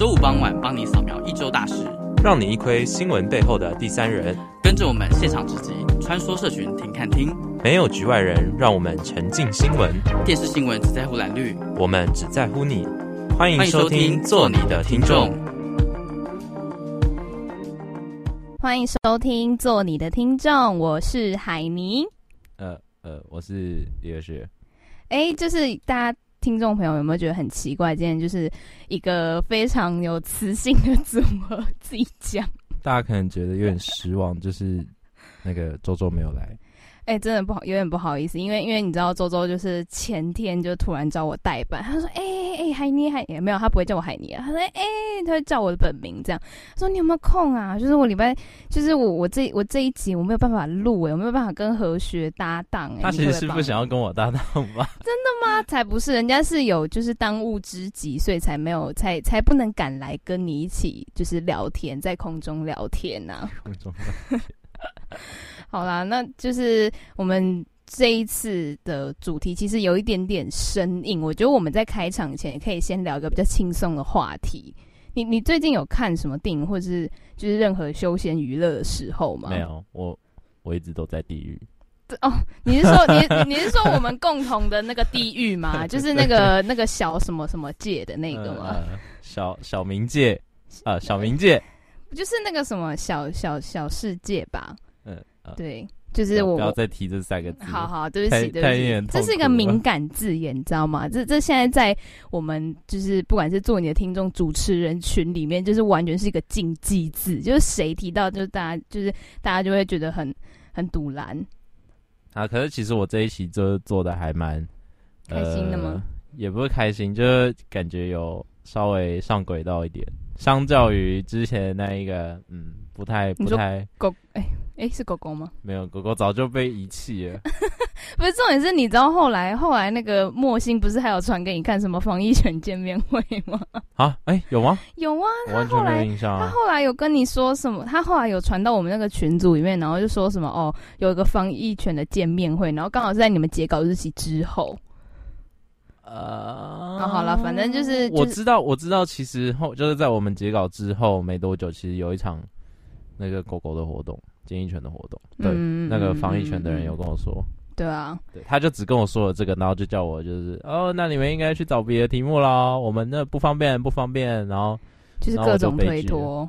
周五傍晚帮你扫描一周大事，让你一窥新闻背后的第三人。跟着我们现场直击，穿梭社群听看听，没有局外人，让我们沉浸新闻。电视新闻只在乎蓝绿，我们只在乎你。欢迎收听，做你的听众。欢迎收听，做你的听众。我是海尼。呃呃，我是李二学。哎，就是大家。听众朋友有没有觉得很奇怪？今天就是一个非常有磁性的组合，自己讲。大家可能觉得有点失望，就是那个周周没有来。哎、欸，真的不好，有点不好意思，因为因为你知道周周就是前天就突然找我代班，他说：“哎哎哎，海妮海也没有，他不会叫我海妮啊。”他说：“哎、欸，他会叫我的本名这样。”他说：“你有没有空啊？就是我礼拜，就是我我这我这一集我没有办法录哎，我没有办法跟何学搭档哎。”他其实是不想要跟我搭档吧？真的吗？才不是，人家是有就是当务之急，所以才没有才才不能赶来跟你一起就是聊天，在空中聊天呐、啊。空中聊天。好啦，那就是我们这一次的主题，其实有一点点生硬。我觉得我们在开场前也可以先聊一个比较轻松的话题。你你最近有看什么电影，或者是就是任何休闲娱乐的时候吗？没有，我我一直都在地狱。哦，你是说你你是说我们共同的那个地狱吗？就是那个那个小什么什么界的那个吗？呃、小小冥界啊、呃，小冥界，就是那个什么小小小世界吧？嗯。对，就是我不要再提这三个字。好好，对不起，对不起，这是一个敏感字眼，你知道吗？这这现在在我们就是不管是做你的听众、主持人群里面，就是完全是一个禁忌字，就是谁提到，就是大家就是大家就会觉得很很赌烂。啊，可是其实我这一期就做的还蛮开心的吗？呃，也不是开心，就是感觉有稍微上轨道一点，相较于之前那一个，嗯，不太不太狗哎。哎，是狗狗吗？没有，狗狗早就被遗弃了。不是重点是，你知道后来后来那个莫心不是还有传给你看什么防疫犬见面会吗？啊，哎，有吗？有啊，他后来印象啊，他后来有跟你说什么？他后来有传到我们那个群组里面，然后就说什么哦，有一个防疫犬的见面会，然后刚好是在你们截稿日期之后。呃，哦，好了，反正就是，就是，我知道，我知道，其实后就是在我们截稿之后没多久，其实有一场那个狗狗的活动。检疫犬的活动，对、嗯、那个防疫犬的人有跟我说，对啊，对，他就只跟我说了这个，然后就叫我就是哦，那你们应该去找别的题目啦，我们那不方便，不方便，然后就是各种推脱，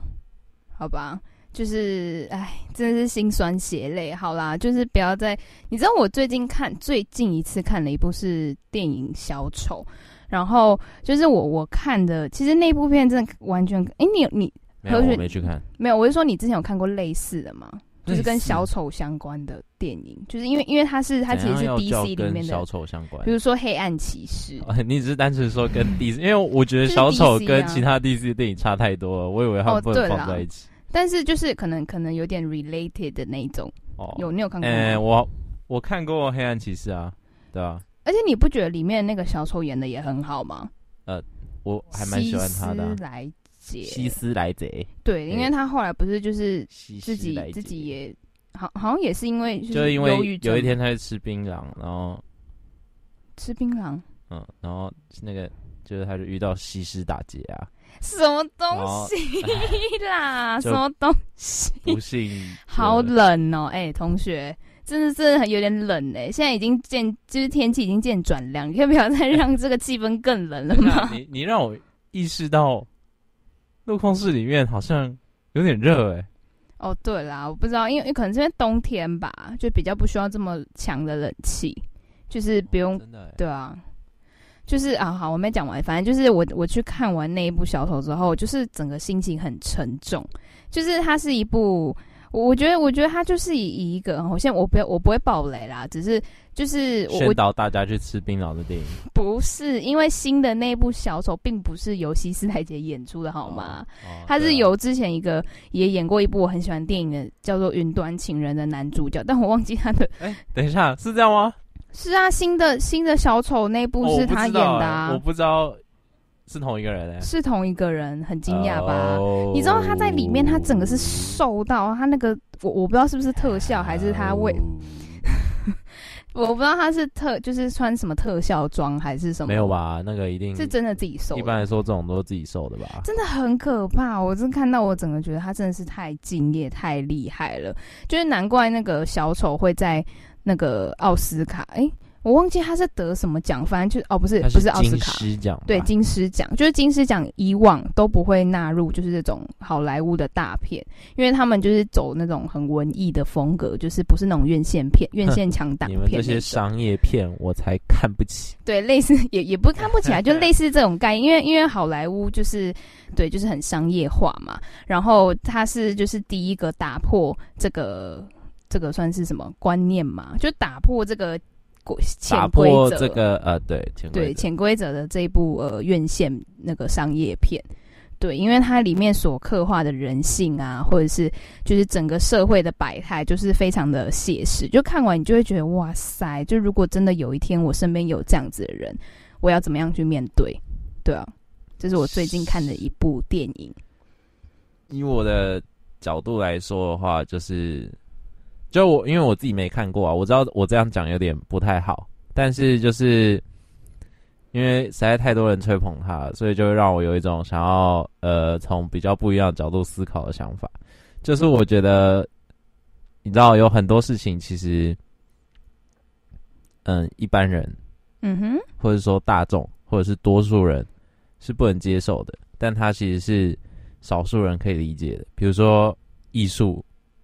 好吧，就是哎，真的是心酸血泪。好啦，就是不要再，你知道我最近看最近一次看了一部是电影《小丑》，然后就是我我看的，其实那部片真的完全，哎，你你没有我没去看，没有，我是说你之前有看过类似的吗？就是跟小丑相关的电影，就是因为因为它是它其实是 DC 里面的小丑相关，比如说黑暗骑士。你只是单纯说跟 DC，因为我觉得小丑跟其他 DC 的电影差太多了，我以为他们不能放在一起。但是就是可能可能有点 related 的那种。哦，有你有看过吗？哎，我我看过黑暗骑士啊，对啊。而且你不觉得里面那个小丑演的也很好吗？呃，我还蛮喜欢他的。希斯莱杰，对，因为他后来不是就是自己自己也好，好像也是因为就是因为有一天他去吃槟榔，然后吃槟榔，嗯，然后那个就是他就遇到西施打劫啊，什么东西啦，什么东西，不幸，好冷哦，哎，同学，真的真的有点冷哎，现在已经渐就是天气已经渐转凉，你要不要再让这个气氛更冷了吗？你你让我意识到。录控室里面好像有点热哎、欸。哦，对啦，我不知道，因为可能是因为冬天吧，就比较不需要这么强的冷气，就是不用。哦、真的、欸。对啊，就是啊，好，我没讲完，反正就是我我去看完那一部小丑之后，就是整个心情很沉重，就是它是一部。我觉得，我觉得他就是以以一个，我现在我不要，我不会爆雷啦，只是就是我宣导大家去吃槟榔的电影。不是，因为新的那部小丑并不是由西斯莱杰演出的，好吗？哦哦、他是由之前一个也演过一部我很喜欢电影的，叫做《云端情人》的男主角，但我忘记他的。哎，等一下，是这样吗？是啊，新的新的小丑那部是他演的啊，哦，我不知道。是同一个人是同一个人，很惊讶吧？Oh, 你知道他在里面，他整个是瘦到他那个，我我不知道是不是特效还是他为，我不知道他是特就是穿什么特效装还是什么？没有吧？那个一定是真的自己瘦。一般来说，这种都是自己瘦的吧？真的很可怕！我真看到我整个觉得他真的是太敬业、太厉害了，就是难怪那个小丑会在那个奥斯卡哎。欸我忘记他是得什么奖，反正就哦，不是不是奥斯卡，金奖，对金狮奖，就是金狮奖以往都不会纳入，就是这种好莱坞的大片，因为他们就是走那种很文艺的风格，就是不是那种院线片、院线强档片。你们这些商业片我才看不起。对，类似 也也不看不起来，就 类似这种概念，因为因为好莱坞就是对，就是很商业化嘛。然后他是就是第一个打破这个这个算是什么观念嘛？就打破这个。打破这个呃，对，对潜规则的这一部呃院线那个商业片，对，因为它里面所刻画的人性啊，或者是就是整个社会的百态，就是非常的写实。就看完你就会觉得哇塞，就如果真的有一天我身边有这样子的人，我要怎么样去面对？对啊，这是我最近看的一部电影。以我的角度来说的话，就是。就我，因为我自己没看过啊，我知道我这样讲有点不太好，但是就是因为实在太多人吹捧他，所以就会让我有一种想要呃从比较不一样的角度思考的想法。就是我觉得，你知道有很多事情其实，嗯，一般人，嗯哼，或者说大众，或者是多数人是不能接受的，但他其实是少数人可以理解的，比如说艺术。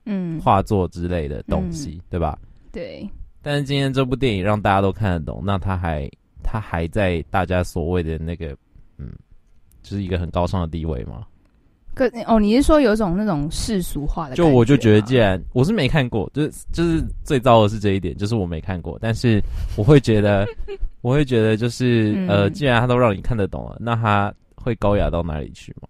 嗯，画作之类的东西，嗯、对吧？对。但是今天这部电影让大家都看得懂，那他还他还在大家所谓的那个，嗯，就是一个很高尚的地位吗？可哦，你是说有一种那种世俗化的？就我就觉得，既然我是没看过，就是就是最糟的是这一点，就是我没看过。但是我会觉得，我会觉得，就是、嗯、呃，既然他都让你看得懂了，那他会高雅到哪里去吗？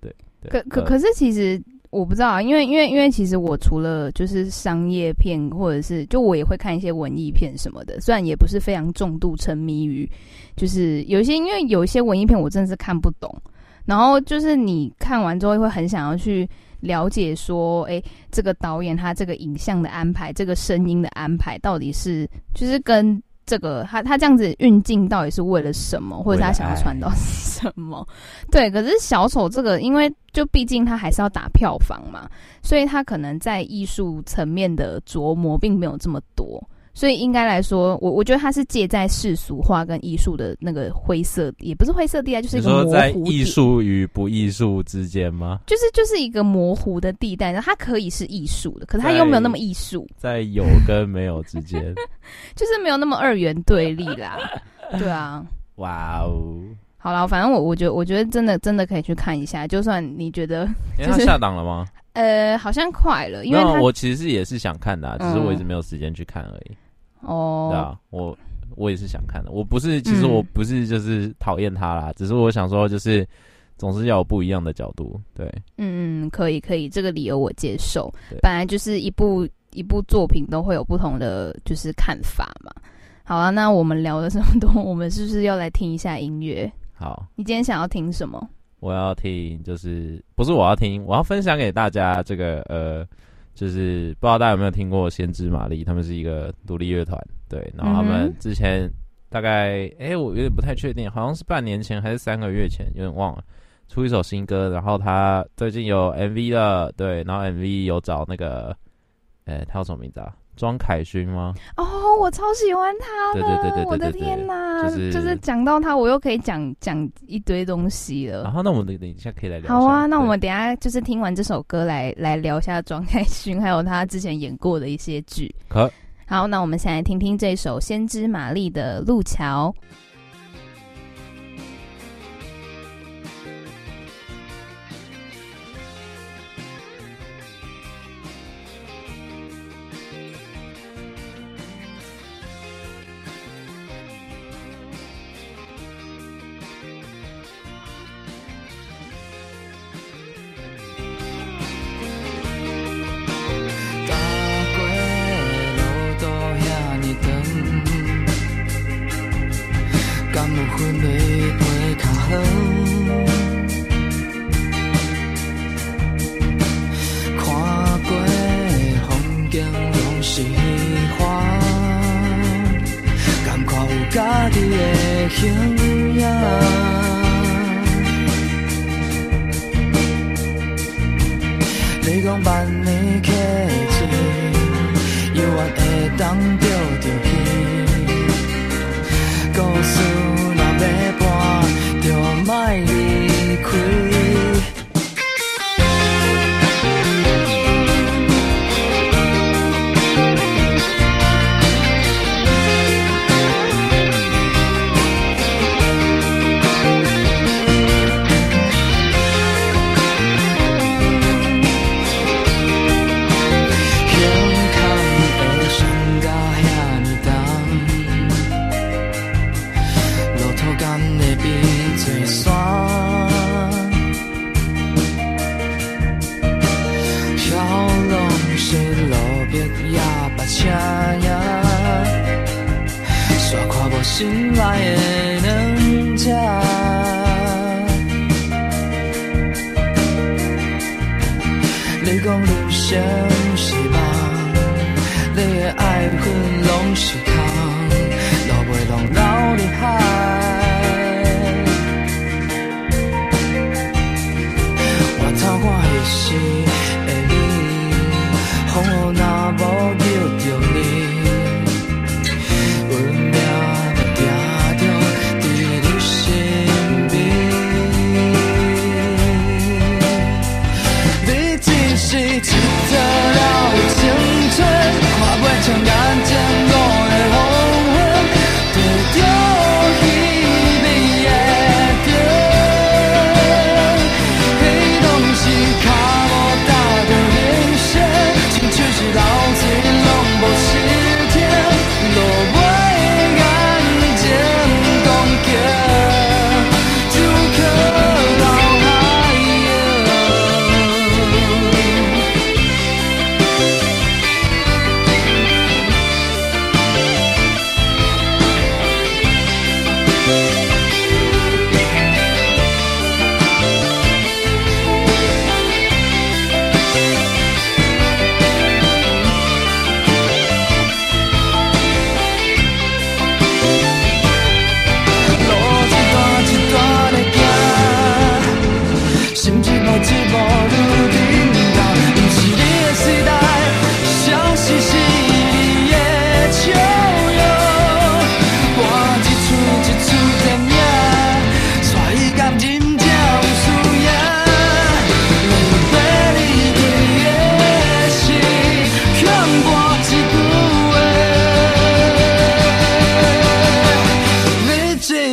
对。对可可可是其实。我不知道啊，因为因为因为其实我除了就是商业片，或者是就我也会看一些文艺片什么的，虽然也不是非常重度沉迷于，就是有些因为有一些文艺片我真的是看不懂，然后就是你看完之后会很想要去了解说，哎，这个导演他这个影像的安排，这个声音的安排到底是就是跟。这个他他这样子运镜到底是为了什么，或者他想要传达什么？对，可是小丑这个，因为就毕竟他还是要打票房嘛，所以他可能在艺术层面的琢磨并没有这么多。所以应该来说，我我觉得它是介在世俗化跟艺术的那个灰色，也不是灰色地带，就是一个模糊。在艺术与不艺术之间吗？就是就是一个模糊的地带，它可以是艺术的，可是它又没有那么艺术，在有跟没有之间，就是没有那么二元对立啦。对啊，哇哦，好了，反正我我觉得我觉得真的真的可以去看一下，就算你觉得，因为他下档了吗？呃，好像快了，因为我其实也是想看的，只是我一直没有时间去看而已。哦，对啊，我我也是想看的。我不是，其实我不是就是讨厌他啦，嗯、只是我想说，就是总是要有不一样的角度。对，嗯嗯，可以可以，这个理由我接受。本来就是一部一部作品都会有不同的就是看法嘛。好啊，那我们聊了这么多，我们是不是要来听一下音乐？好，你今天想要听什么？我要听，就是不是我要听，我要分享给大家这个呃。就是不知道大家有没有听过先知玛丽，他们是一个独立乐团，对。然后他们之前大概，哎、欸，我有点不太确定，好像是半年前还是三个月前，有点忘了，出一首新歌。然后他最近有 MV 了，对。然后 MV 有找那个，哎、欸，他叫什么名字啊？庄凯勋吗？哦，我超喜欢他的，对对对对，我的天哪！就是就是讲到他，我又可以讲讲一堆东西了。然后那我们等一下可以来聊。好啊，那我们等一下就是听完这首歌来来聊一下庄凯勋，还有他之前演过的一些剧。好好，那我们先来听听这首《先知玛丽》的《路桥》。你的爱恨拢是空，流袂拢流入海。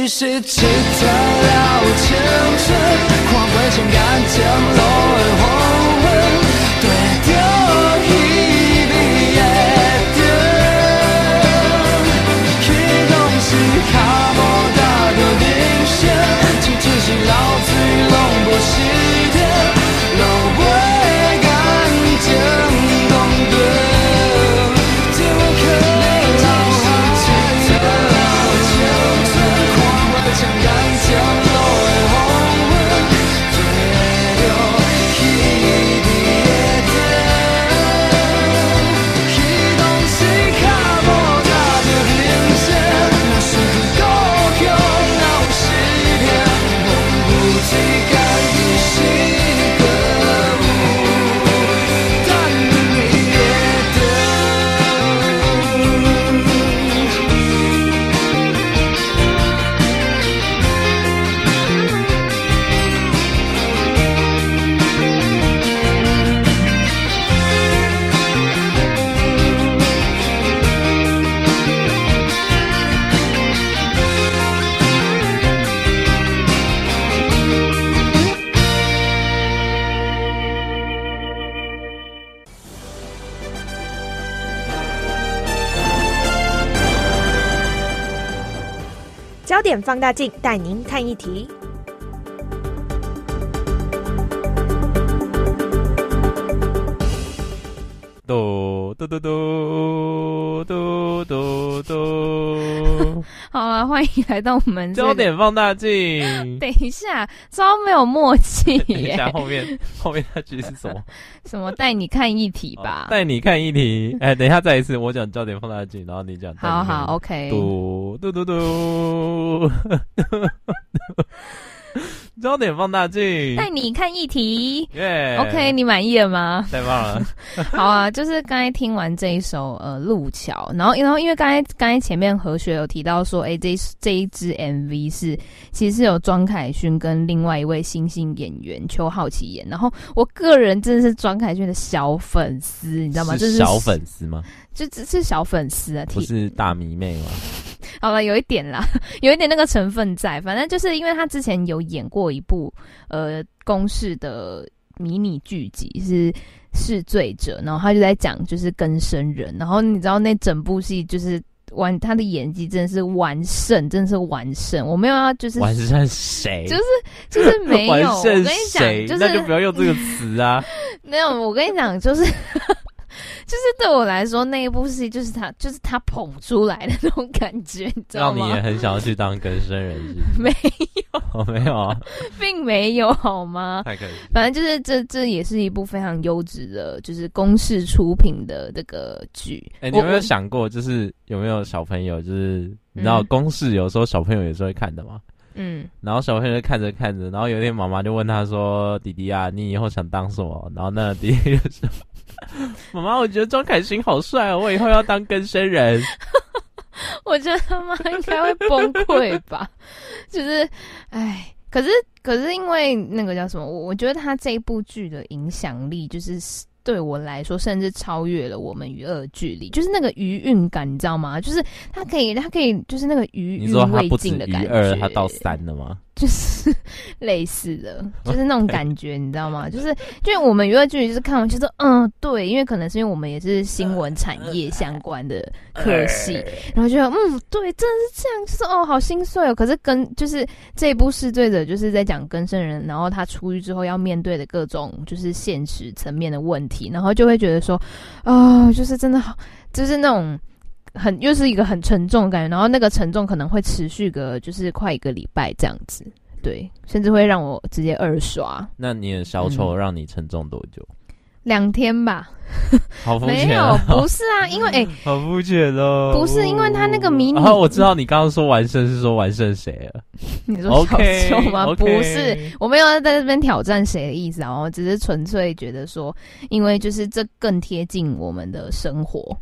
Chỉ thể là một chàng. 放大镜带您看一题。嘟嘟嘟嘟欢迎来到我们焦点放大镜。等一下，超没有默契。等一下，后面后面那句是什么？什么带你看一题吧？带你看一题。哎，等一下，再一次，我讲焦点放大镜，然后你讲。好好，OK。嘟嘟嘟嘟。焦点放大镜带你看议题。耶、，OK，你满意了吗？太棒了。好啊，就是刚才听完这一首呃《路桥》，然后然后因为刚才刚才前面何雪有提到说，哎、欸，这这一支 MV 是其实是有庄凯勋跟另外一位新兴演员邱浩奇演，然后我个人真的是庄凯勋的小粉丝，你知道吗？是小粉丝吗？就只是小粉丝啊，不是大迷妹吗？好了，有一点啦，有一点那个成分在。反正就是因为他之前有演过一部呃公式的迷你剧集是《是罪者》，然后他就在讲就是更生人，然后你知道那整部戏就是完他的演技真的是完胜，真的是完胜。我没有要就是 完胜谁？就是就是没有。完胜谁？我跟你讲，就是那就不要用这个词啊。没有，我跟你讲就是。就是对我来说，那一部戏就是他，就是他捧出来的那种感觉，你知道吗？让你也很想要去当更生人是是？没有，哦，没有啊，并没有，好吗？太可惜。反正就是这，这也是一部非常优质的，就是公式出品的这个剧。哎、欸，你有没有想过，就是有没有小朋友，就是你知道公式有时候小朋友也是会看的吗？嗯，然后小朋友就看着看着，然后有一天妈妈就问他说：“弟弟啊，你以后想当什么？”然后那弟弟就说。妈妈，我觉得庄凯欣好帅哦，我以后要当更生人。我觉得他妈应该会崩溃吧，就是，哎，可是，可是因为那个叫什么，我我觉得他这一部剧的影响力就是。对我来说，甚至超越了我们与恶距离，就是那个余韵感，你知道吗？就是他可以，他可以，就是那个余韵未尽的感觉。二，它到三了吗？就 是类似的，就是那种感觉，你知道吗？就是，就我们娱乐剧，就是看完就是，嗯，对，因为可能是因为我们也是新闻产业相关的科系，然后觉得，嗯，对，真的是这样，就是哦，好心碎哦。可是跟就是这一部《试醉者》就是在讲更生人，然后他出狱之后要面对的各种就是现实层面的问题。然后就会觉得说，啊、哦，就是真的好，就是那种很又是一个很沉重的感觉，然后那个沉重可能会持续个就是快一个礼拜这样子，对，甚至会让我直接二刷。那你的小丑让你沉重多久？嗯两天吧，好肤浅，没有，不是啊，因为 哎，欸、好肤浅哦，不是因为他那个迷你，然后我知道你刚刚说完胜是说完胜谁了？你说小丑吗？Okay, 不是，okay. 我没有在这边挑战谁的意思啊，我只是纯粹觉得说，因为就是这更贴近我们的生活，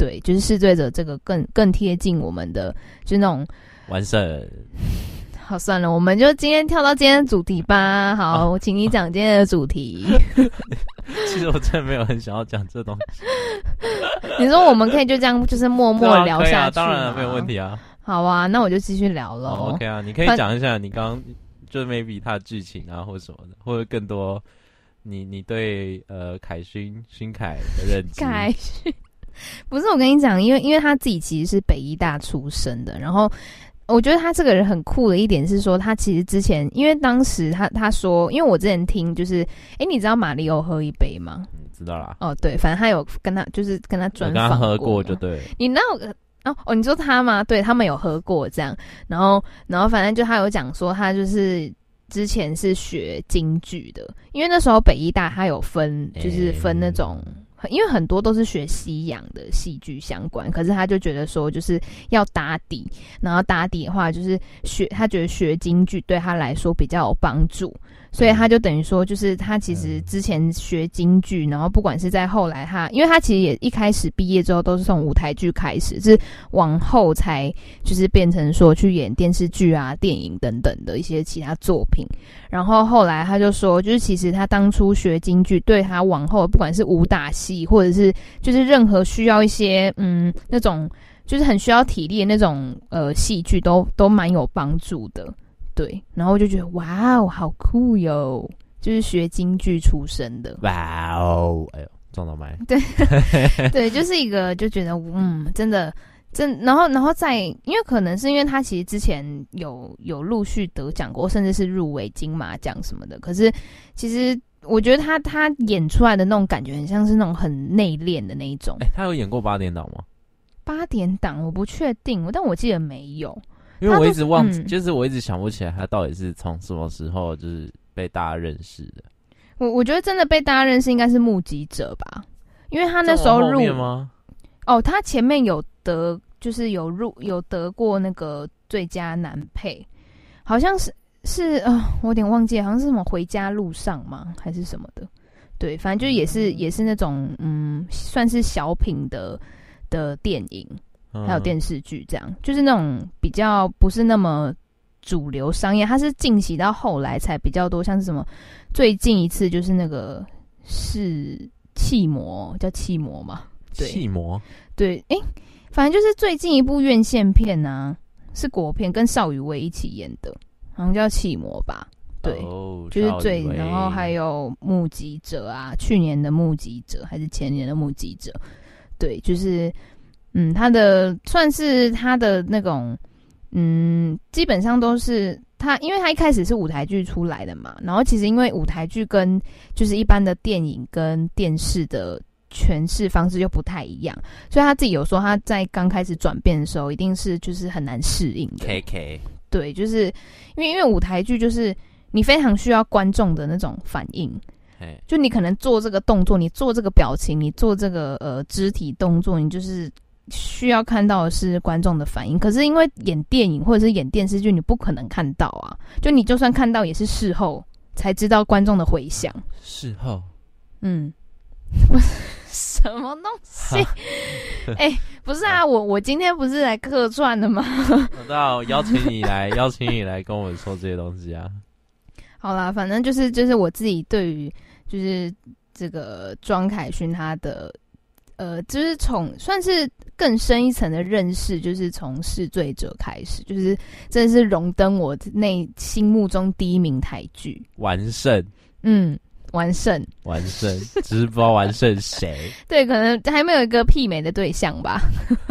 对，就是试醉者这个更更贴近我们的，就那种完胜。好，算了，我们就今天跳到今天的主题吧。好，啊、我请你讲今天的主题。其实我真的没有很想要讲这东西。你说我们可以就这样，就是默默聊下去，啊啊、当然没有问题啊。好啊，那我就继续聊了。OK 啊，你可以讲一下你刚刚就 maybe 他的剧情啊，或者什么的，或者更多你你对呃凯勋勋凯的认知。凯勋不是我跟你讲，因为因为他自己其实是北医大出身的，然后。我觉得他这个人很酷的一点是说，他其实之前，因为当时他他说，因为我之前听就是，哎，你知道马里欧喝一杯吗？嗯，知道啦。哦，对，反正他有跟他就是跟他专访，跟他喝过就对。你那哦哦，你说他吗？对，他们有喝过这样，然后然后反正就他有讲说，他就是之前是学京剧的，因为那时候北医大他有分，就是分那种。因为很多都是学西洋的戏剧相关，可是他就觉得说，就是要打底，然后打底的话，就是学他觉得学京剧对他来说比较有帮助。所以他就等于说，就是他其实之前学京剧，然后不管是在后来他，因为他其实也一开始毕业之后都是从舞台剧开始，是往后才就是变成说去演电视剧啊、电影等等的一些其他作品。然后后来他就说，就是其实他当初学京剧，对他往后不管是武打戏，或者是就是任何需要一些嗯那种就是很需要体力的那种呃戏剧，都都蛮有帮助的。对，然后我就觉得哇哦，好酷哟！就是学京剧出身的，哇哦，哎呦，撞到麦。对，对，就是一个就觉得嗯，真的，真，然后，然后再，因为可能是因为他其实之前有有陆续得奖过，甚至是入围金马奖什么的。可是其实我觉得他他演出来的那种感觉，很像是那种很内敛的那一种。哎，他有演过八点档吗？八点档我不确定，但我记得没有。因为我一直忘记，就是我一直想不起来他到底是从什么时候就是被大家认识的。我我觉得真的被大家认识应该是目击者吧，因为他那时候入吗？哦，他前面有得，就是有入有得过那个最佳男配，好像是是呃，我有点忘记，好像是什么回家路上吗？还是什么的？对，反正就也是、嗯、也是那种嗯，算是小品的的电影，还有电视剧，这样、嗯、就是那种比较不是那么主流商业，它是进行到后来才比较多，像是什么最近一次就是那个是气魔，叫气魔嘛？对，气魔，对，哎、欸，反正就是最近一部院线片啊，是国片，跟邵雨薇一起演的，好像叫气魔吧。对，oh, 就是最，然后还有目击者啊，去年的目击者还是前年的目击者，对，就是，嗯，他的算是他的那种，嗯，基本上都是他，因为他一开始是舞台剧出来的嘛，然后其实因为舞台剧跟就是一般的电影跟电视的诠释方式又不太一样，所以他自己有说他在刚开始转变的时候，一定是就是很难适应的。K K，对，就是因为因为舞台剧就是。你非常需要观众的那种反应，就你可能做这个动作，你做这个表情，你做这个呃肢体动作，你就是需要看到的是观众的反应。可是因为演电影或者是演电视剧，你不可能看到啊，就你就算看到，也是事后才知道观众的回响。事后，嗯，什么东西？哎、欸，不是啊，我我今天不是来客串的吗？我知道，邀请你来，邀请你来跟我们说这些东西啊。好啦，反正就是就是我自己对于就是这个庄凯勋他的呃，就是从算是更深一层的认识，就是从《试罪者》开始，就是真的是荣登我内心目中第一名台剧完胜。嗯，完胜，完胜，只是不知道完胜谁。对，可能还没有一个媲美的对象吧。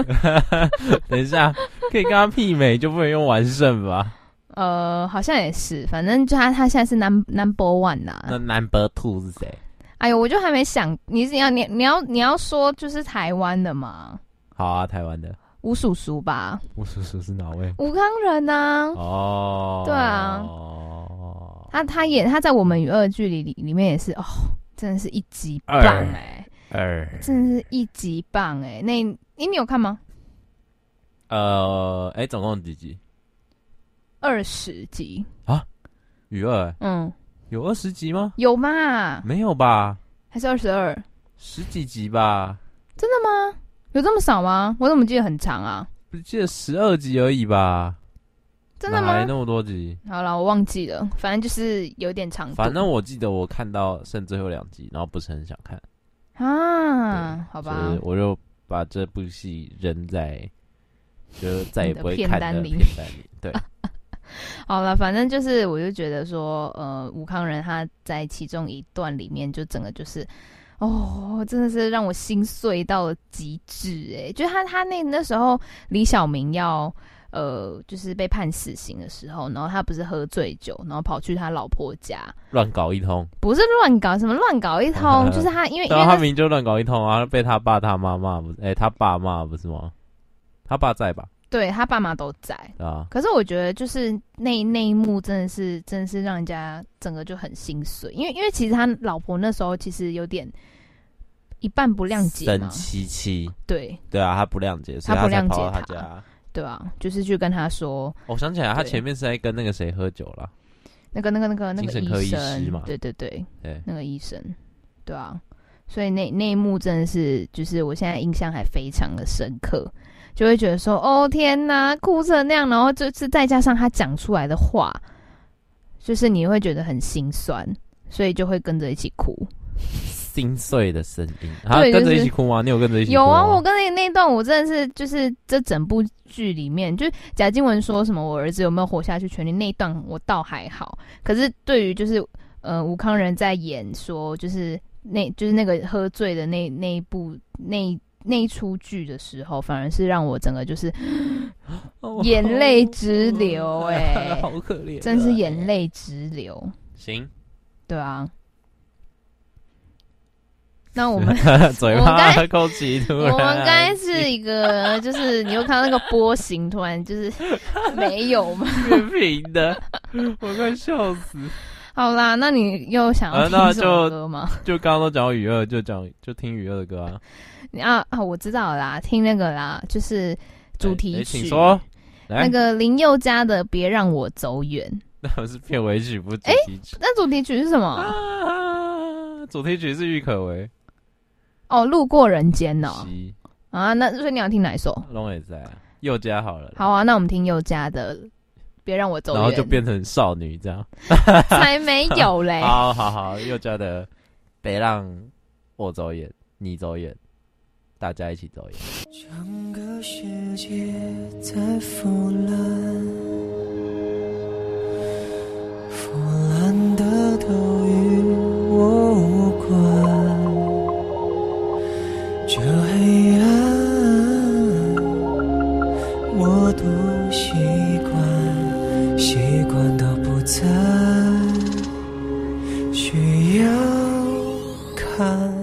等一下，可以跟他媲美，就不能用完胜吧？呃，好像也是，反正就他他现在是 number number one 呐、啊。那 number two 是谁？哎呦，我就还没想，你是要你你要你要说就是台湾的吗？好啊，台湾的吴叔叔吧？吴叔叔是哪位？吴康仁呐、啊。哦，对啊，他他演他在我们与恶的距离里里面也是哦，真的是一级棒哎、欸，真的是一级棒哎、欸。那你你有看吗？呃，哎、欸，总共几集？二十集啊，与恶，嗯，有二十集吗？有吗？没有吧？还是二十二？十几集吧？真的吗？有这么少吗？我怎么记得很长啊？不记得十二集而已吧？真的吗？没那么多集？好了，我忘记了，反正就是有点长。反正我记得我看到剩最后两集，然后不是很想看啊。好吧，我就把这部戏扔在，就再也不会看的片单里。对。好了，反正就是，我就觉得说，呃，吴康仁他在其中一段里面，就整个就是，哦，真的是让我心碎到了极致，哎，就他他那那时候李小明要，呃，就是被判死刑的时候，然后他不是喝醉酒，然后跑去他老婆家乱搞一通，不是乱搞什么乱搞一通，就是他因为因为他明明就乱搞一通啊，被他爸他妈骂不是，哎，他爸骂不是吗？他爸在吧？对，他爸妈都在啊，可是我觉得就是那那一幕真的是真的是让人家整个就很心碎，因为因为其实他老婆那时候其实有点一半不谅解，沈七七，对。对啊，他不谅解，他不谅解他家，对啊，就是去跟他说，我想起来，他前面是在跟那个谁喝酒了，那个那个那个那个医生嘛，对对对对，那个医生，对啊，所以那那一幕真的是就是我现在印象还非常的深刻。就会觉得说，哦天哪，哭成那样，然后就是再加上他讲出来的话，就是你会觉得很心酸，所以就会跟着一起哭，心碎的声音。他跟着一起哭吗？你有跟着一起哭吗？有啊，我跟那那段，我真的是就是这整部剧里面，就是贾静雯说什么我儿子有没有活下去权利那一段，我倒还好。可是对于就是呃吴康仁在演说，就是那就是那个喝醉的那那一部那。那一出剧的时候，反而是让我整个就是 眼泪直流，哎，好可怜，真是眼泪直流。行，对啊。那我们 嘴巴勾起，我们刚才是一个，就是你又看到那个波形，突然就是没有吗？平的，我快笑死。好啦，那你又想要听什么歌吗？就刚刚都讲到与恶，就讲就听与恶的歌啊。啊啊！我知道啦，听那个啦，就是主题曲，欸欸、请说，那个林宥嘉的《别让我走远》。那不是片尾曲，不是主题曲。那主题曲是什么？啊，主题曲是郁可唯。哦，路过人间哦。是啊，那所以你要听哪一首？龙也在宥嘉好了。好啊，那我们听宥嘉的。别让我走。然后就变成少女这样。才没有嘞。好 好好，宥嘉的别让我走远，你走远，大家一起走远。整个世界在腐烂，腐烂的都与我无关。这黑暗，我都习惯，习惯到不再需要看。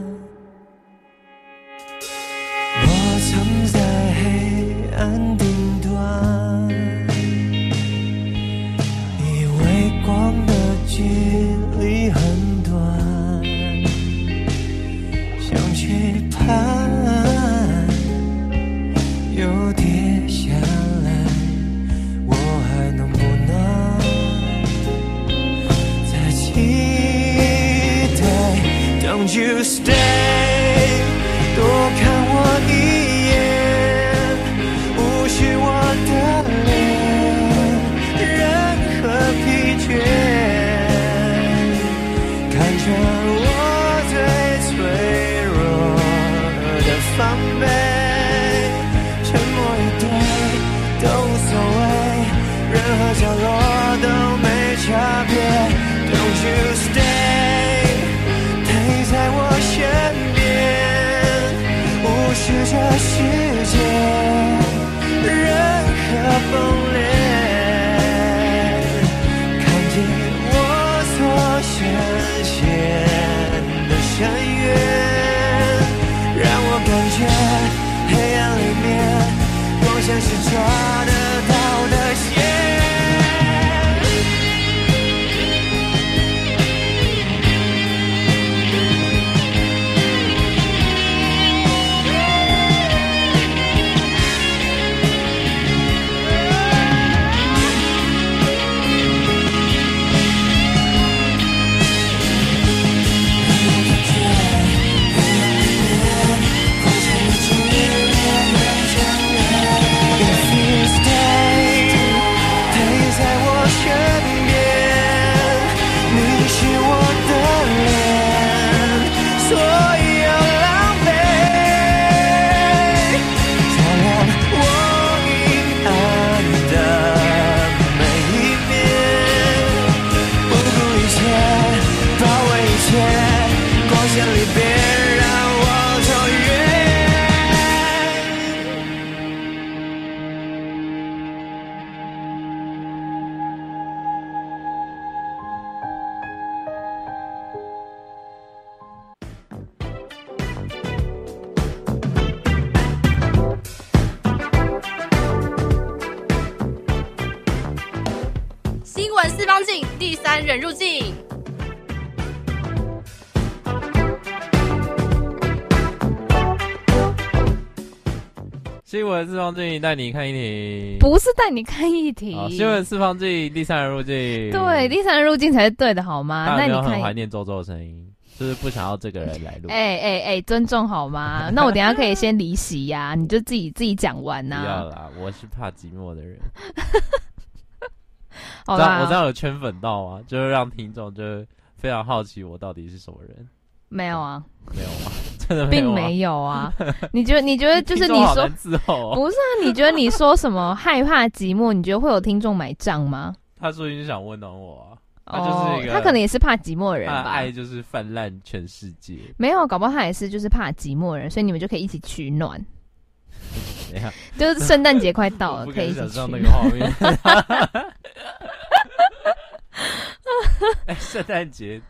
四方镜带你看一题，不是带你看一题。新闻四方镜，第三人入境。对，第三人入境才是对的，好吗？那你很怀念周周的声音，就是不想要这个人来录。哎哎哎，尊重好吗？那我等下可以先离席呀，你就自己自己讲完呐。不要啦，我是怕寂寞的人。好啦，我这样有圈粉到啊，就是让听众就是非常好奇我到底是什么人。没有啊，没有啊。并没有啊，你觉得？你觉得就是你说，哦、不是啊？你觉得你说什么害怕寂寞？你觉得会有听众买账吗？他说你想温暖我啊，他就是一个，他可能也是怕寂寞的人吧？爱就是泛滥全世界，没有，搞不好他也是就是怕寂寞的人，所以你们就可以一起取暖。就是圣诞节快到了，可以一起取暖。哎，圣诞节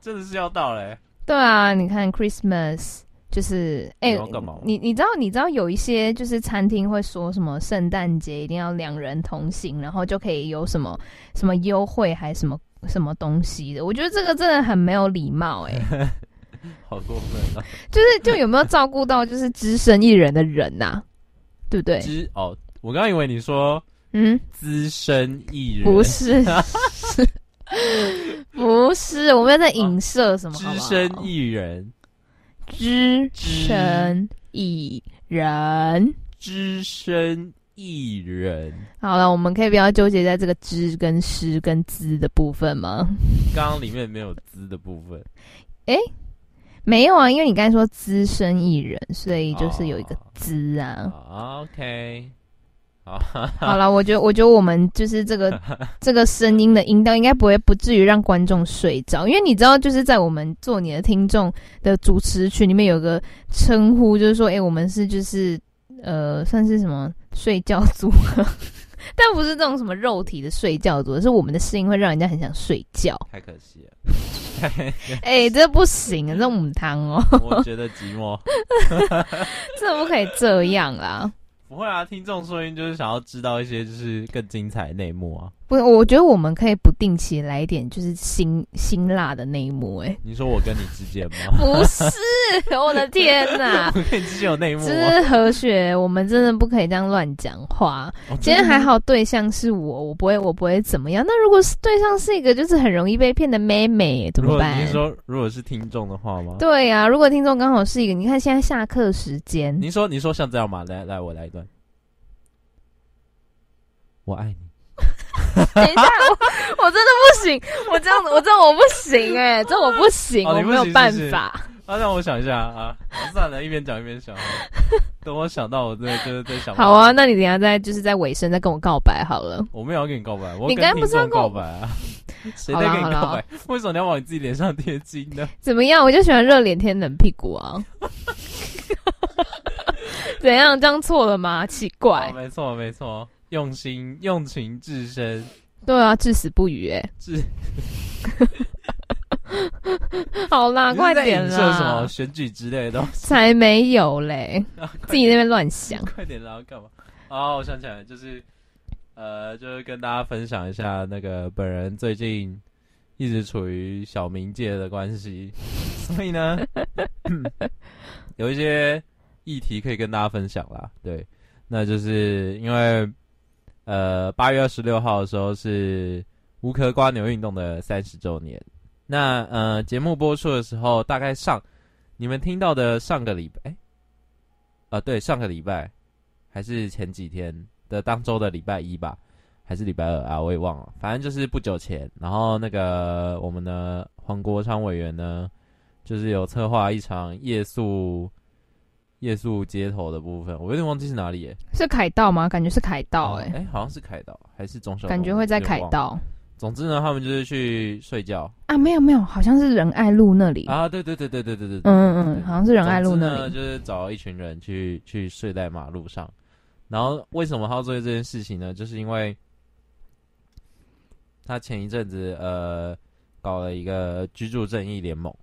真的是要到了、欸。对啊，你看 Christmas。就是哎，欸、你你知道你知道有一些就是餐厅会说什么圣诞节一定要两人同行，然后就可以有什么什么优惠还是什么什么东西的？我觉得这个真的很没有礼貌哎、欸，好过分啊！就是就有没有照顾到就是只身一人的人呐、啊？对不对？哦，我刚刚以为你说嗯，资深艺人不是，是 不是，我们要在影射什么？资深艺人，只身一人，只身一人。好了，我们可以不要纠结在这个“之”跟“诗”跟“资”的部分吗？刚刚里面没有“资”的部分。哎、欸，没有啊，因为你刚才说“资深一人”，所以就是有一个“资”啊。Oh, OK。好了，我觉得，我觉得我们就是这个 这个声音的音调，应该不会不至于让观众睡着，因为你知道，就是在我们做你的听众的主持群里面有个称呼，就是说，哎、欸，我们是就是呃，算是什么睡觉组合，但不是这种什么肉体的睡觉组合，是我们的声音会让人家很想睡觉。太可惜了，哎、欸，这不行啊，这母汤哦。我觉得寂寞，这不可以这样啦。不会啊，听众说音就是想要知道一些就是更精彩内幕啊。不是，我觉得我们可以不定期来一点就是辛辛辣的那一幕。哎，你说我跟你之间吗？不是，我的天哪！我跟你之间有内幕。就是何雪，我们真的不可以这样乱讲话。哦、今天还好，对象是我，我不会，我不会怎么样。那如果是对象是一个就是很容易被骗的妹妹，怎么办？你说如果是听众的话吗？对呀、啊，如果听众刚好是一个，你看现在下课时间。你说，你说像这样吗？来来，我来一段。我爱你。等一下，我我真的不行，我这样子，我这样我不行哎、欸，这我不行，哦、我没有办法。啊，让我想一下啊，算了，一边讲一边想。等我想到，我再就是在想。好啊，那你等一下再就是在尾声再跟我告白好了。我没有要跟你告白，我你刚才不是要告白啊？谁在跟你告白？为什么你要往你自己脸上贴金呢？怎么样？我就喜欢热脸贴冷屁股啊。怎样？这样错了吗？奇怪。哦、没错，没错。用心用情至深，对啊，至死不渝哎，至 好啦，快点啦！什么选举之类的？才没有嘞，啊、自己那边乱想。快点啦，干嘛？哦，我想起来，就是呃，就是跟大家分享一下那个本人最近一直处于小冥界的关系，所以呢，有一些议题可以跟大家分享啦。对，那就是因为。呃，八月二十六号的时候是无壳蜗牛运动的三十周年。那呃，节目播出的时候，大概上你们听到的上个礼拜，呃，对，上个礼拜还是前几天的当周的礼拜一吧，还是礼拜二啊？我也忘了，反正就是不久前。然后那个我们的黄国昌委员呢，就是有策划一场夜宿。夜宿街头的部分，我有点忘记是哪里耶？是凯道吗？感觉是凯道哎，哎，好像是凯道还是忠孝？感觉会在凯道。总之呢，他们就是去睡觉啊，没有没有，好像是仁爱路那里啊，对对对对对对对，嗯嗯，好像是仁爱路那里，就是找一群人去去睡在马路上。然后为什么他要做这件事情呢？就是因为他前一阵子呃搞了一个居住正义联盟。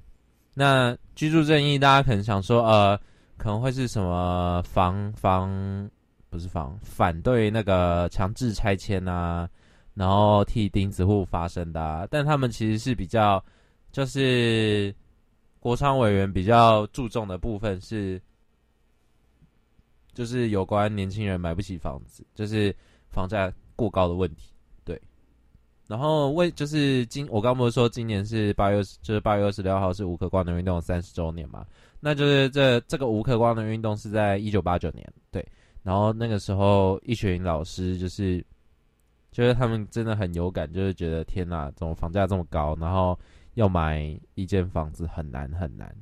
那居住正义，大家可能想说呃。可能会是什么防防不是防反对那个强制拆迁啊，然后替钉子户发声的啊，但他们其实是比较就是国昌委员比较注重的部分是，就是有关年轻人买不起房子，就是房价过高的问题。对，然后为就是今我刚不是说今年是八月就是八月二十六号是无壳蜗牛运动三十周年嘛？那就是这这个无壳光的运动是在一九八九年，对，然后那个时候一群老师就是，就是他们真的很有感，就是觉得天哪，怎么房价这么高，然后要买一间房子很难很难，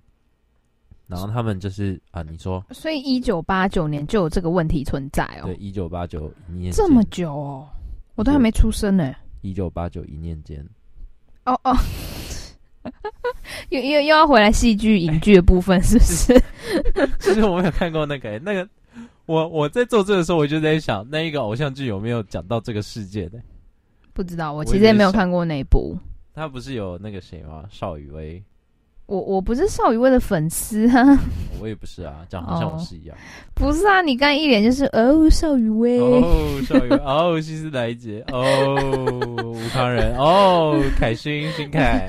然后他们就是啊，你说，所以一九八九年就有这个问题存在哦，对，一九八九一念这么久哦，我都还没出生呢，一九八九一念间，哦哦。又又又要回来戏剧影剧的部分，是不是？其实我没有看过那个、欸，那个我我在做这个时候，我就在想，那一个偶像剧有没有讲到这个事件呢、欸？不知道，我其实也没有看过那一部。他不是有那个谁吗？邵雨薇。我我不是邵雨薇的粉丝啊。我也不是啊，讲好像我是一样。哦、不是啊，你刚一脸就是哦，邵雨薇哦，邵雨薇哦，西斯莱杰哦，吴康仁哦，凯勋新凯。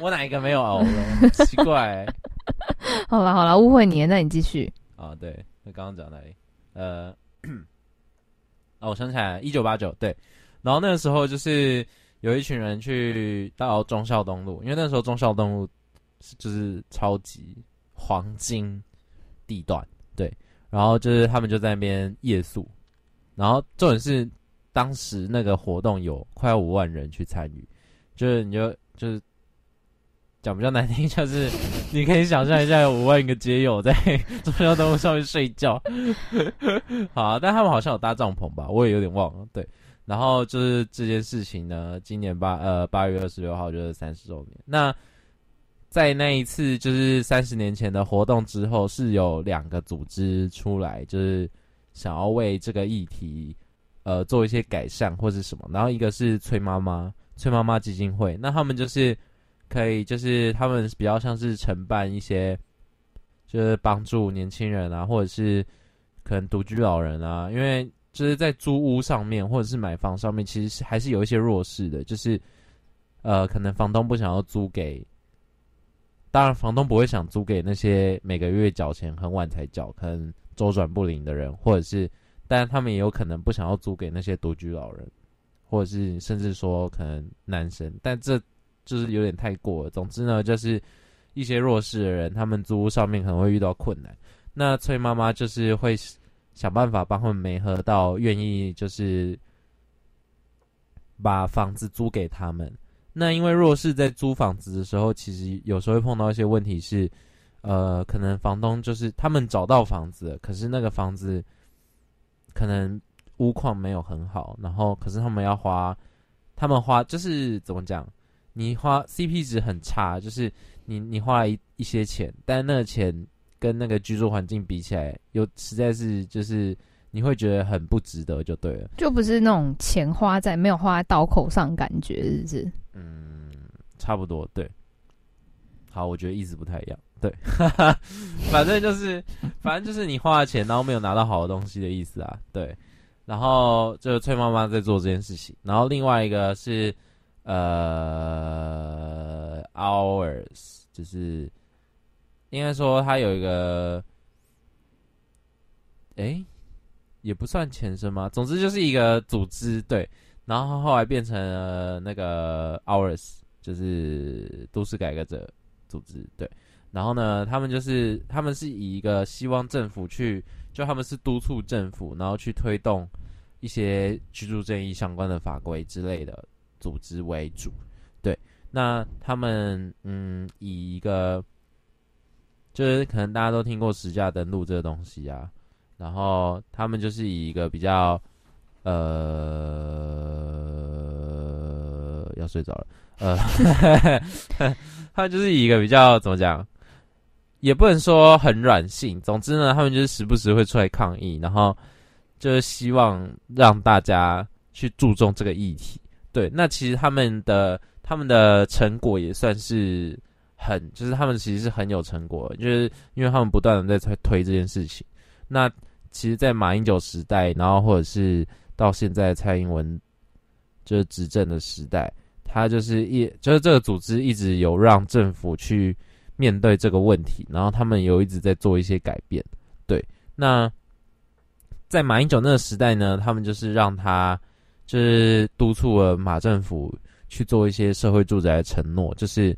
我哪一个没有熬的？奇怪、欸。好了好了，误会你了，那你继续。啊，对，那刚刚讲哪里？呃，哦，我想起来，一九八九，对。然后那个时候就是有一群人去到忠孝东路，因为那时候忠孝东路就是超级黄金地段，对，然后就是他们就在那边夜宿，然后重点是当时那个活动有快五万人去参与，就是你就就是。讲比较难听，就是你可以想象一下，有五万个街友在 中央东路上面睡觉。好，但他们好像有搭帐篷吧？我也有点忘了。对，然后就是这件事情呢，今年八呃八月二十六号就是三十周年。那在那一次就是三十年前的活动之后，是有两个组织出来，就是想要为这个议题呃做一些改善或是什么。然后一个是崔妈妈，崔妈妈基金会，那他们就是。可以，就是他们比较像是承办一些，就是帮助年轻人啊，或者是可能独居老人啊，因为就是在租屋上面或者是买房上面，其实是还是有一些弱势的，就是呃，可能房东不想要租给，当然房东不会想租给那些每个月缴钱很晚才缴，可能周转不灵的人，或者是，但他们也有可能不想要租给那些独居老人，或者是甚至说可能男生，但这。就是有点太过了。总之呢，就是一些弱势的人，他们租屋上面可能会遇到困难。那崔妈妈就是会想办法帮他们媒合到愿意就是把房子租给他们。那因为弱势在租房子的时候，其实有时候会碰到一些问题是，呃，可能房东就是他们找到房子，可是那个房子可能屋况没有很好，然后可是他们要花，他们花就是怎么讲？你花 CP 值很差，就是你你花了一一些钱，但那个钱跟那个居住环境比起来，又实在是就是你会觉得很不值得，就对了。就不是那种钱花在没有花在刀口上，感觉是不是？嗯，差不多，对。好，我觉得意思不太一样，对，反正就是反正就是你花了钱，然后没有拿到好的东西的意思啊，对。然后就是崔妈妈在做这件事情，然后另外一个是。呃，hours 就是应该说他有一个，诶，也不算前身吗？总之就是一个组织，对。然后后来变成了那个 OURS，就是都市改革者组织，对。然后呢，他们就是他们是以一个希望政府去，就他们是督促政府，然后去推动一些居住正义相关的法规之类的。组织为主，对，那他们嗯，以一个就是可能大家都听过实价登录这个东西啊，然后他们就是以一个比较呃要睡着了，呃，他们就是以一个比较怎么讲，也不能说很软性，总之呢，他们就是时不时会出来抗议，然后就是希望让大家去注重这个议题。对，那其实他们的他们的成果也算是很，就是他们其实是很有成果，就是因为他们不断的在推推这件事情。那其实，在马英九时代，然后或者是到现在蔡英文就是执政的时代，他就是一就是这个组织一直有让政府去面对这个问题，然后他们有一直在做一些改变。对，那在马英九那个时代呢，他们就是让他。就是督促了马政府去做一些社会住宅的承诺，就是，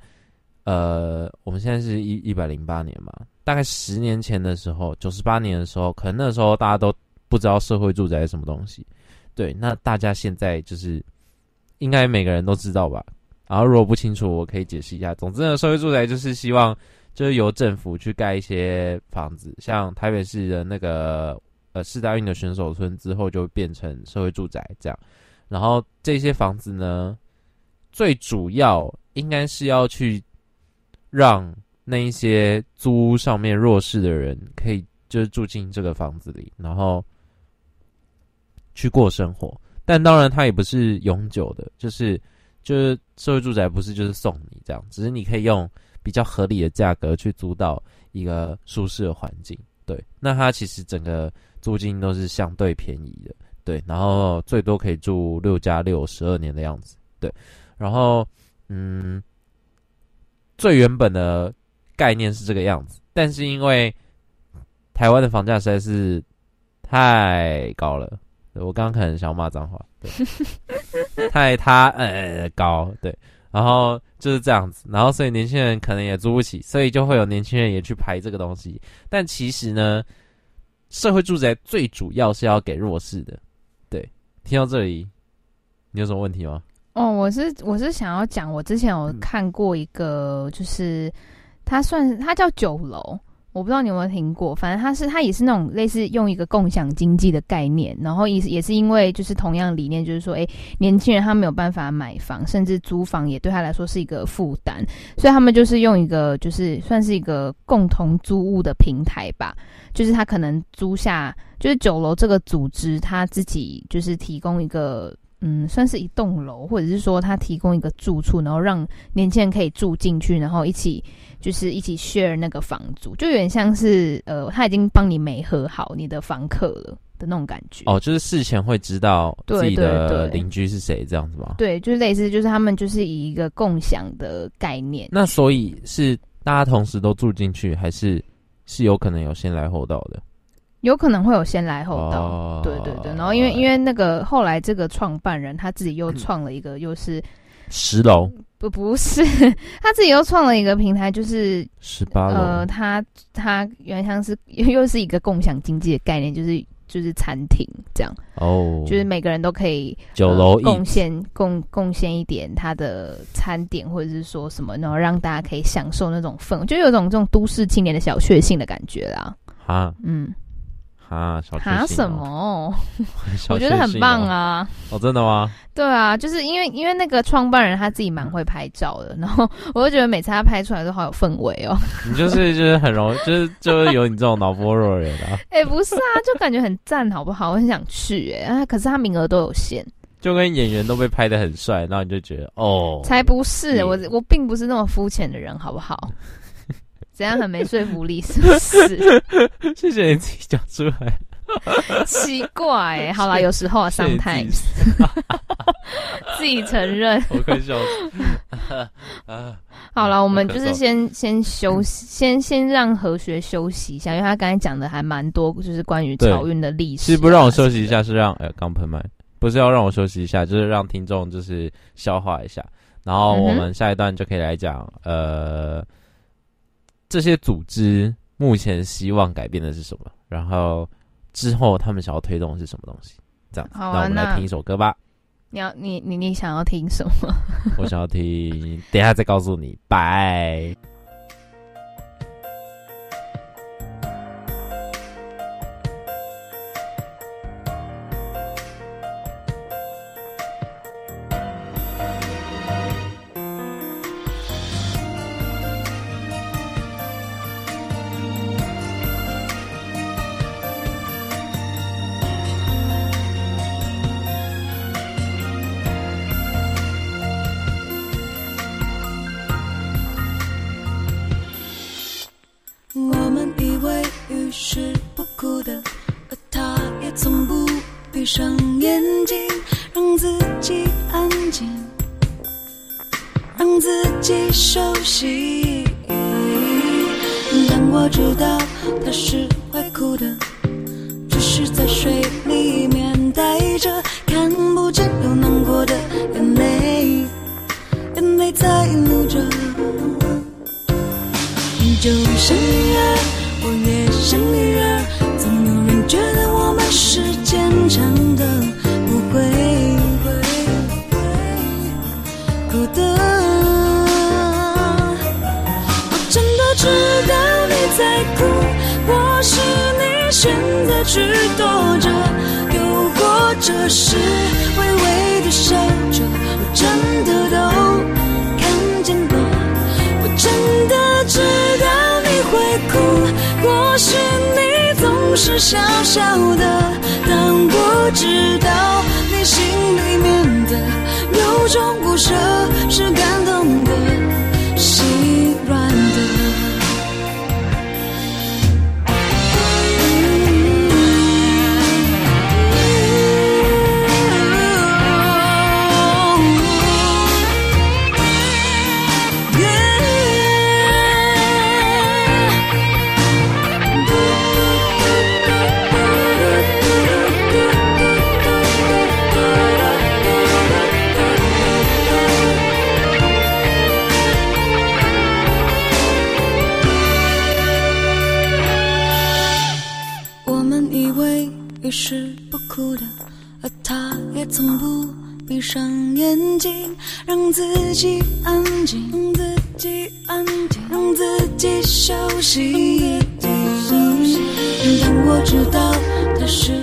呃，我们现在是一一百零八年嘛，大概十年前的时候，九十八年的时候，可能那时候大家都不知道社会住宅是什么东西，对，那大家现在就是应该每个人都知道吧？然后如果不清楚，我可以解释一下。总之呢，社会住宅就是希望就是由政府去盖一些房子，像台北市的那个呃世大运的选手村之后就变成社会住宅这样。然后这些房子呢，最主要应该是要去让那一些租屋上面弱势的人可以就是住进这个房子里，然后去过生活。但当然，它也不是永久的，就是就是社会住宅不是就是送你这样，只是你可以用比较合理的价格去租到一个舒适的环境。对，那它其实整个租金都是相对便宜的。对，然后最多可以住六加六十二年的样子。对，然后嗯，最原本的概念是这个样子，但是因为台湾的房价实在是太高了，我刚刚可能想要骂脏话，对，太他呃高，对，然后就是这样子，然后所以年轻人可能也租不起，所以就会有年轻人也去排这个东西。但其实呢，社会住宅最主要是要给弱势的。对，听到这里，你有什么问题吗？哦，我是我是想要讲，我之前有看过一个，就是它算它叫酒楼。我不知道你有没有听过，反正他是他也是那种类似用一个共享经济的概念，然后也是也是因为就是同样理念，就是说，诶，年轻人他没有办法买房，甚至租房也对他来说是一个负担，所以他们就是用一个就是算是一个共同租屋的平台吧，就是他可能租下就是酒楼这个组织他自己就是提供一个。嗯，算是一栋楼，或者是说他提供一个住处，然后让年轻人可以住进去，然后一起就是一起 share 那个房租，就有点像是呃，他已经帮你媒合好你的房客了的那种感觉。哦，就是事前会知道自己的邻居是谁这样子吗？对，就是类似，就是他们就是以一个共享的概念。那所以是大家同时都住进去，还是是有可能有先来后到的？有可能会有先来后到，哦、对对对，然后因为因为那个后来这个创办人他自己又创了一个，又是十楼，不不是，他自己又创了一个平台，就是十八楼，呃，他他原像是 又是一个共享经济的概念，就是就是餐厅这样，哦，就是每个人都可以九楼贡献贡贡献一点他的餐点或者是说什么，然后让大家可以享受那种氛围，就有种这种都市青年的小确幸的感觉啦，哈，嗯。啊，小确幸、哦、啊什么？我觉得很棒啊！哦，真的吗？对啊，就是因为因为那个创办人他自己蛮会拍照的，然后我就觉得每次他拍出来都好有氛围哦。你就是就是很容易，就是就是有你这种脑波弱的人啊。哎、欸，不是啊，就感觉很赞，好不好？我很想去哎、欸，可是他名额都有限，就跟演员都被拍的很帅，然后你就觉得哦，才不是，我我并不是那么肤浅的人，好不好？怎样很没说服力，是不是？谢谢你自己讲出来。奇怪、欸，好啦，有时候啊，sometimes，自己承认。我快笑死。好了，我们就是先先休息，先先让何学休息一下，因为他刚才讲的还蛮多，就是关于漕运的历史、啊。其实不让我休息一下，是让哎，刚喷麦，不是要让我休息一下，就是让听众就是消化一下，然后我们下一段就可以来讲，呃。这些组织目前希望改变的是什么？然后之后他们想要推动的是什么东西？这样，好啊，那我们来听一首歌吧。你要你你你想要听什么？我想要听，等一下再告诉你。拜。要的但我知道你心里面的有种不舍是感动是不哭的，而他也从不闭上眼睛，让自己安静，让自己安静，让自己休息。但我知道他是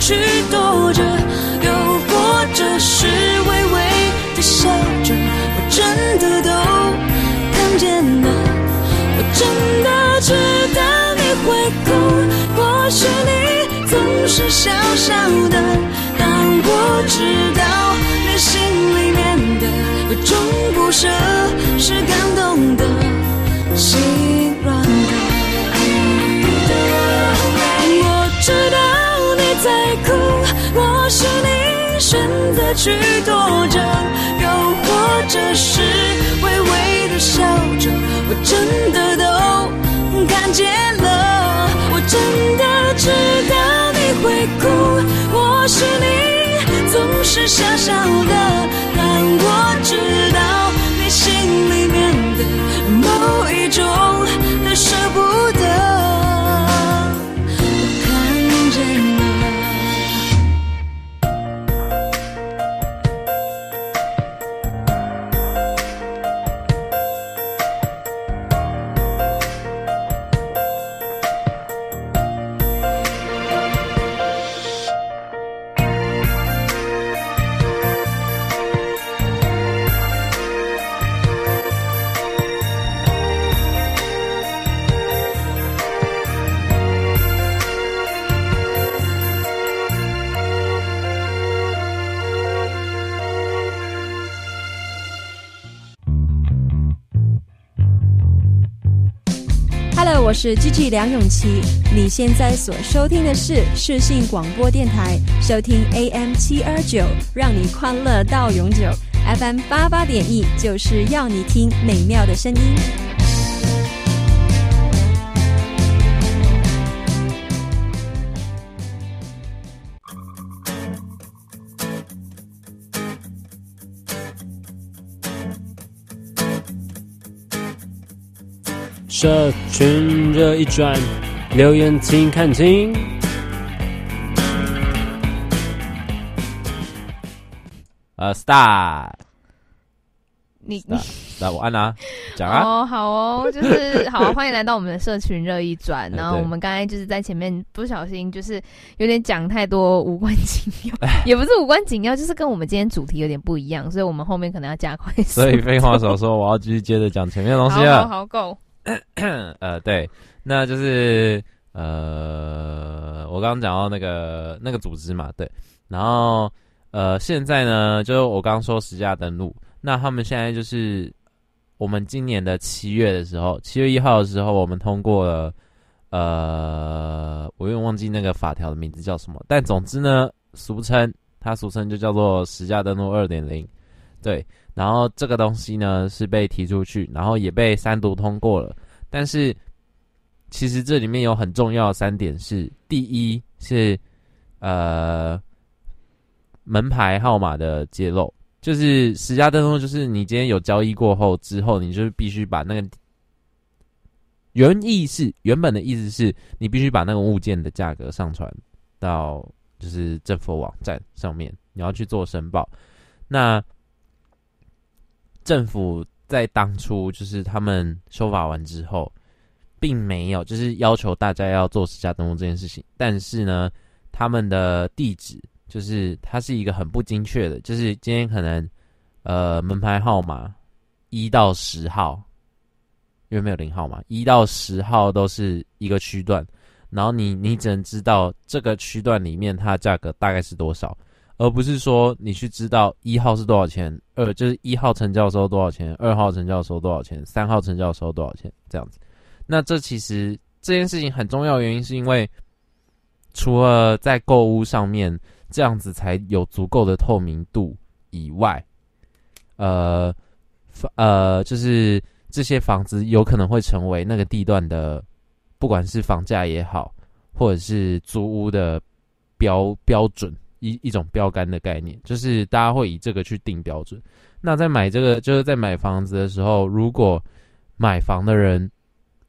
去躲着，又或者是微微的笑着，我真的都看见了，我真的知道你会哭，或许你总是笑笑的，但我知道你心里面的有种不舍是感动的，心选择去躲着，又或者是微微的笑着，我真的都。看见了，我真的知道你会哭，或是你总是傻笑的，但我知道你心里面的某一种是 GG 梁咏琪，你现在所收听的是视信广播电台，收听 AM 七二九，让你快乐到永久；FM 八八点一，就是要你听美妙的声音。社群热一转，留言请看清。呃、uh,，Star，你你来，我按啦，讲啊。哦，好哦，就是好、啊，欢迎来到我们的社群热一转。然后我们刚才就是在前面不小心就是有点讲太多无关紧要，也不是无关紧要，就是跟我们今天主题有点不一样，所以我们后面可能要加快。所以废话少说，我要继续接着讲前面的东西了。好好够。呃，对，那就是呃，我刚刚讲到那个那个组织嘛，对，然后呃，现在呢，就是我刚刚说实价登录，那他们现在就是我们今年的七月的时候，七月一号的时候，我们通过了，呃，我有点忘记那个法条的名字叫什么，但总之呢，俗称它俗称就叫做实价登录二点零，对。然后这个东西呢是被提出去，然后也被三读通过了。但是其实这里面有很重要三点是：第一是呃门牌号码的揭露，就是十家登录，就是你今天有交易过后之后，你就必须把那个原意是原本的意思是你必须把那个物件的价格上传到就是政府网站上面，你要去做申报。那政府在当初就是他们修法完之后，并没有就是要求大家要做实价登录这件事情。但是呢，他们的地址就是它是一个很不精确的，就是今天可能呃门牌号码一到十号，因为没有零号嘛，一到十号都是一个区段，然后你你只能知道这个区段里面它的价格大概是多少。而不是说你去知道一号是多少钱，二就是一号成交的时候多少钱，二号成交的时候多少钱，三号成交的时候多少钱，这样子。那这其实这件事情很重要原因是因为除了在购物上面这样子才有足够的透明度以外，呃，呃，就是这些房子有可能会成为那个地段的，不管是房价也好，或者是租屋的标标准一一种标杆的概念，就是大家会以这个去定标准。那在买这个，就是在买房子的时候，如果买房的人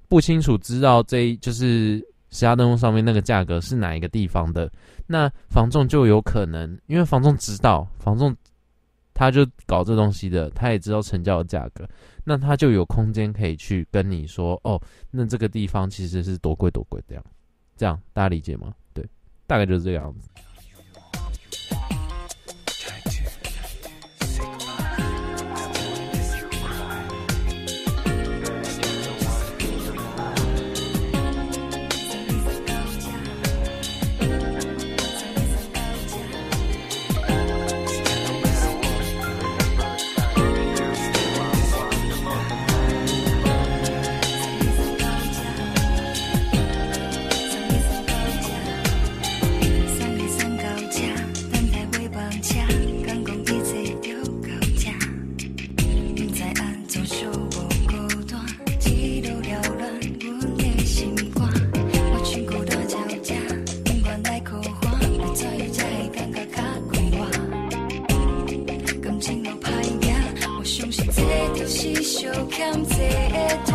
不清楚知道这就是。实价登录上面那个价格是哪一个地方的？那房仲就有可能，因为房仲知道，房仲他就搞这东西的，他也知道成交的价格，那他就有空间可以去跟你说，哦，那这个地方其实是多贵多贵这样，这样大家理解吗？对，大概就是这个样子。she show come to it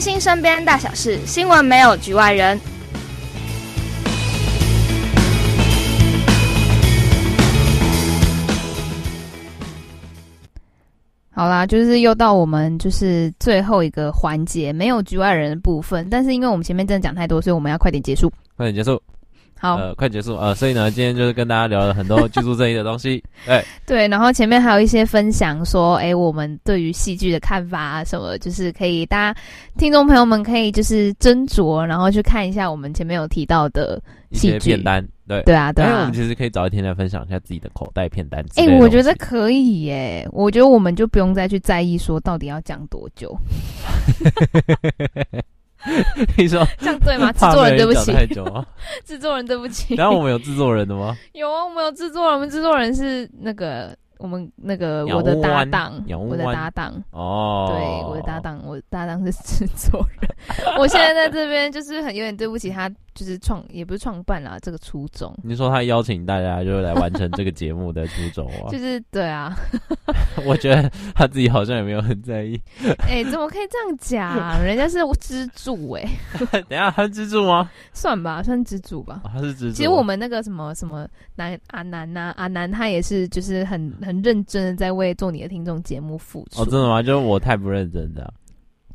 关心身边大小事，新闻没有局外人。好啦，就是又到我们就是最后一个环节，没有局外人的部分。但是因为我们前面真的讲太多，所以我们要快点结束。快点结束。好，呃，快结束呃，所以呢，今天就是跟大家聊了很多居住正义的东西。对 对，然后前面还有一些分享说，哎，我们对于戏剧的看法啊，什么，就是可以大家听众朋友们可以就是斟酌，然后去看一下我们前面有提到的戏剧一些片单。对对啊，对啊，我们其实可以找一天来分享一下自己的口袋片单。哎，我觉得可以耶，我觉得我们就不用再去在意说到底要讲多久。你说这样对吗？制作人对不起，太久啊！制作人对不起。然后我们有制作人的吗？有啊，我们有制作人，我们制作人是那个。我们那个我的搭档，我的搭档哦，对，我的搭档，我的搭档是制作人。我现在在这边就是很有点对不起他，就是创也不是创办啦，这个初衷。你说他邀请大家就是来完成这个节目的初衷啊？就是对啊，我觉得他自己好像也没有很在意。哎、欸，怎么可以这样讲？人家是支柱哎、欸。等一下，他是支柱吗？算吧，算支柱吧。哦、他是支柱。其实我们那个什么什么南阿南呐、啊，阿南他也是就是很很。很认真的在为做你的听众节目付出哦，真的吗？就是我太不认真的。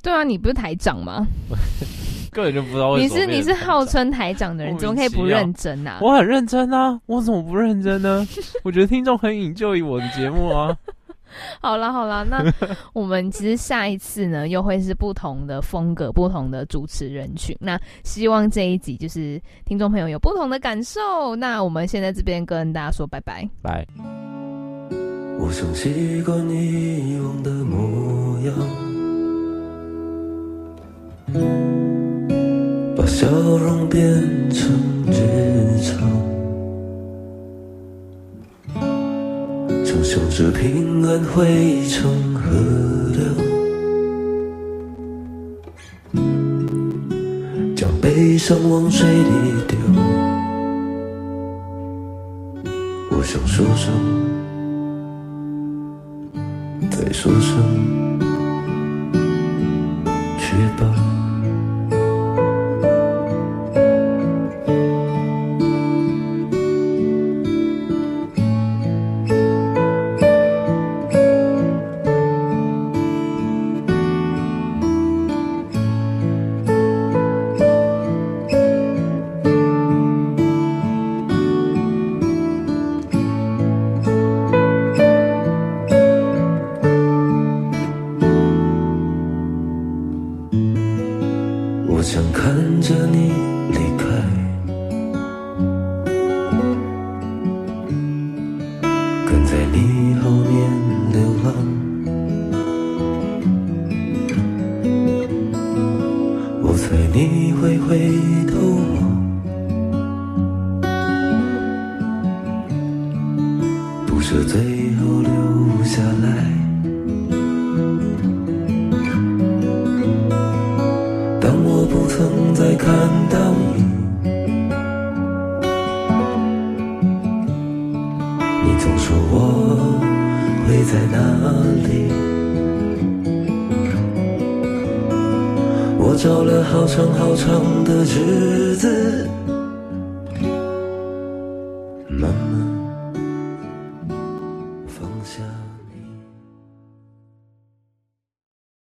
对啊，你不是台长吗？根本就不知道为什么你是你是号称台长的人，怎么可以不认真啊？我很认真啊，我怎么不认真呢？我觉得听众很 enjoy 我的节目啊。好了好了，那我们其实下一次呢，又会是不同的风格、不同的主持人群。那希望这一集就是听众朋友有不同的感受。那我们现在这边跟大家说拜拜，拜。我想习惯以往的模样，把笑容变成日常，想象着平安汇成河流，将悲伤往水里丢。我想说声。再说声，去吧。